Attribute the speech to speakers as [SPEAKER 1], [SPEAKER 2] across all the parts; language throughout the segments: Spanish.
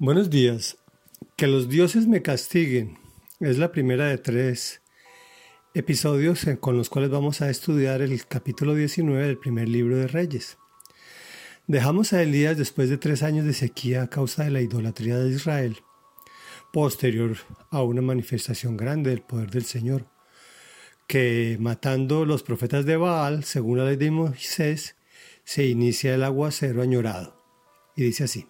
[SPEAKER 1] Buenos días. Que los dioses me castiguen es la primera de tres episodios con los cuales vamos a estudiar el capítulo 19 del primer libro de Reyes. Dejamos a Elías después de tres años de sequía a causa de la idolatría de Israel, posterior a una manifestación grande del poder del Señor, que matando los profetas de Baal, según la ley de Moisés, se inicia el aguacero añorado. Y dice así.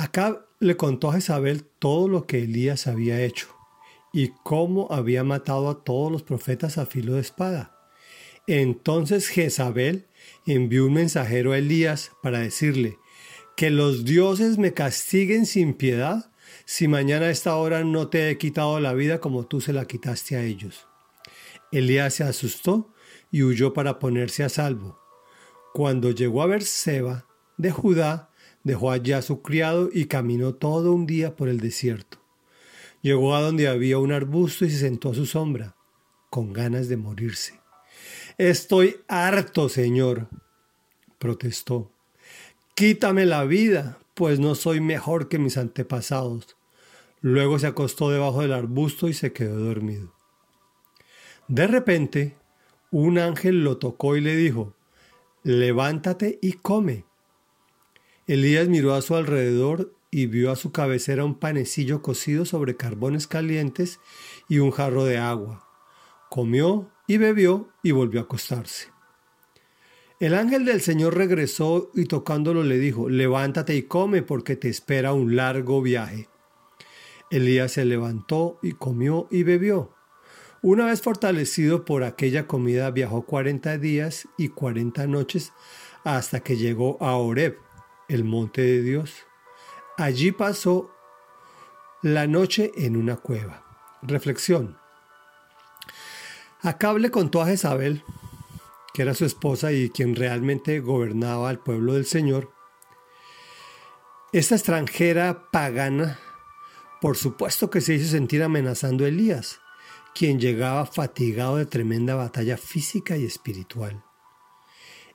[SPEAKER 1] Acá le contó a Jezabel todo lo que Elías había hecho y cómo había matado a todos los profetas a filo de espada. Entonces Jezabel envió un mensajero a Elías para decirle, que los dioses me castiguen sin piedad si mañana a esta hora no te he quitado la vida como tú se la quitaste a ellos. Elías se asustó y huyó para ponerse a salvo. Cuando llegó a Berseba de Judá, dejó allá a su criado y caminó todo un día por el desierto. Llegó a donde había un arbusto y se sentó a su sombra, con ganas de morirse. Estoy harto, Señor, protestó. Quítame la vida, pues no soy mejor que mis antepasados. Luego se acostó debajo del arbusto y se quedó dormido. De repente, un ángel lo tocó y le dijo, Levántate y come. Elías miró a su alrededor y vio a su cabecera un panecillo cocido sobre carbones calientes y un jarro de agua. Comió y bebió y volvió a acostarse. El ángel del Señor regresó y tocándolo le dijo, levántate y come porque te espera un largo viaje. Elías se levantó y comió y bebió. Una vez fortalecido por aquella comida viajó cuarenta días y cuarenta noches hasta que llegó a Horeb, el monte de Dios. Allí pasó la noche en una cueva. Reflexión. Acab le contó a Jezabel, que era su esposa y quien realmente gobernaba al pueblo del Señor, esta extranjera pagana, por supuesto que se hizo sentir amenazando a Elías, quien llegaba fatigado de tremenda batalla física y espiritual.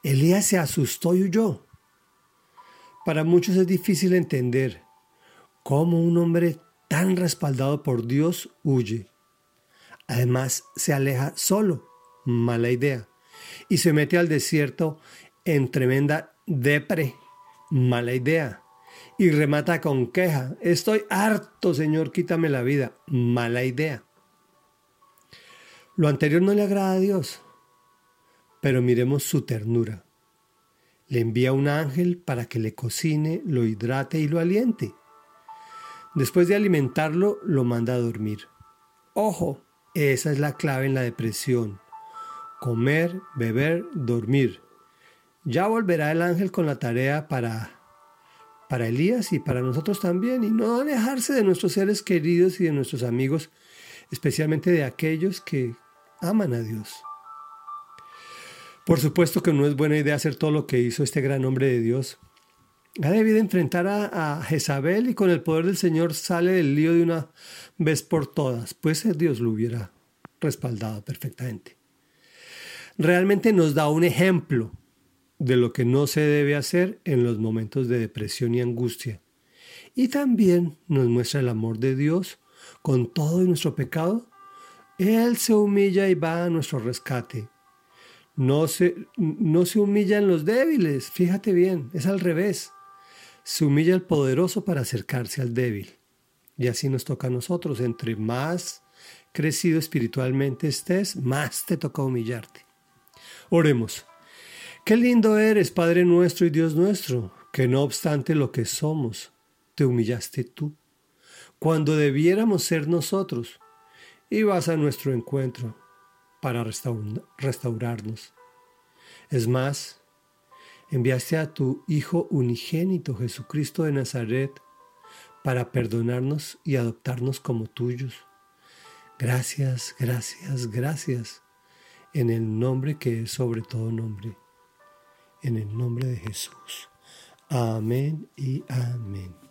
[SPEAKER 1] Elías se asustó y huyó. Para muchos es difícil entender cómo un hombre tan respaldado por Dios huye. Además, se aleja solo, mala idea, y se mete al desierto en tremenda depre, mala idea, y remata con queja, estoy harto, Señor, quítame la vida, mala idea. Lo anterior no le agrada a Dios, pero miremos su ternura le envía un ángel para que le cocine, lo hidrate y lo aliente. Después de alimentarlo, lo manda a dormir. Ojo, esa es la clave en la depresión. Comer, beber, dormir. Ya volverá el ángel con la tarea para para Elías y para nosotros también, y no alejarse de nuestros seres queridos y de nuestros amigos, especialmente de aquellos que aman a Dios. Por supuesto que no es buena idea hacer todo lo que hizo este gran hombre de Dios. Ha debido enfrentar a, Jezabel y con el poder del Señor sale del lío de una vez por todas, pues Dios lo hubiera respaldado perfectamente. Realmente nos da un ejemplo de lo que no se debe hacer en los momentos de depresión y angustia. Y también nos muestra el amor de Dios con todo nuestro pecado. Él se humilla y va a nuestro rescate no se, no se humillan los débiles, fíjate bien, es al revés. Se humilla el poderoso para acercarse al débil. Y así nos toca a nosotros. Entre más crecido espiritualmente estés, más te toca humillarte. Oremos. Qué lindo eres, Padre nuestro y Dios nuestro, que no obstante lo que somos, te humillaste tú, cuando debiéramos ser nosotros, y vas a nuestro encuentro para restaurarnos. Es más, enviaste a tu Hijo unigénito Jesucristo de Nazaret para perdonarnos y adoptarnos como tuyos. Gracias, gracias, gracias, en el nombre que es sobre todo nombre, en el nombre de Jesús. Amén y amén.